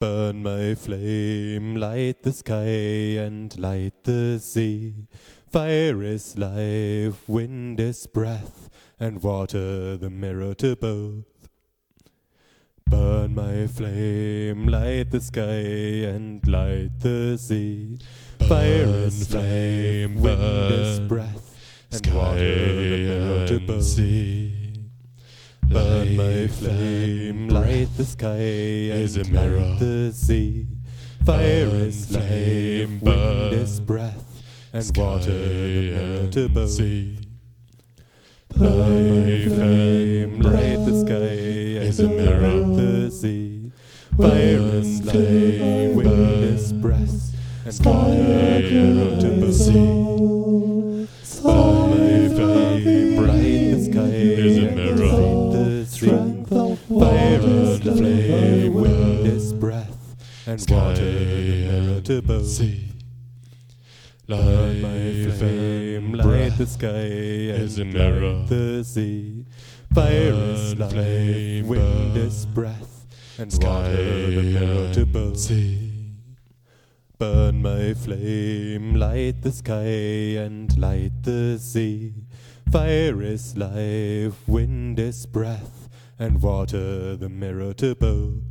Burn my flame, light the sky and light the sea. Fire is life, wind is breath, and water the mirror to both. Burn my flame, light the sky and light the sea. Fire is flame, wind is breath, and water the mirror to both. sea. Burn my flame, light the sky as a mirror. the sea. Fire is flame, wind is breath, and water the mirror to both. sea. Burn my flame, and light the sky as a mirror. the sea. Fire Burn flame, wind is breath, and water the mirror to and both. sea. Burn my flame, bright the sky is a and mirror. Light the sea. Fire is flame, is breath, and Sky water the mirror to both. sea. Light my flame, light the sky is a and mirror. the sea. Fire is life, flame, wind is breath, and Sky water the mirror to both. sea. Burn my flame, light the sky and light the sea. Fire is life, wind is breath, and water the mirror to both.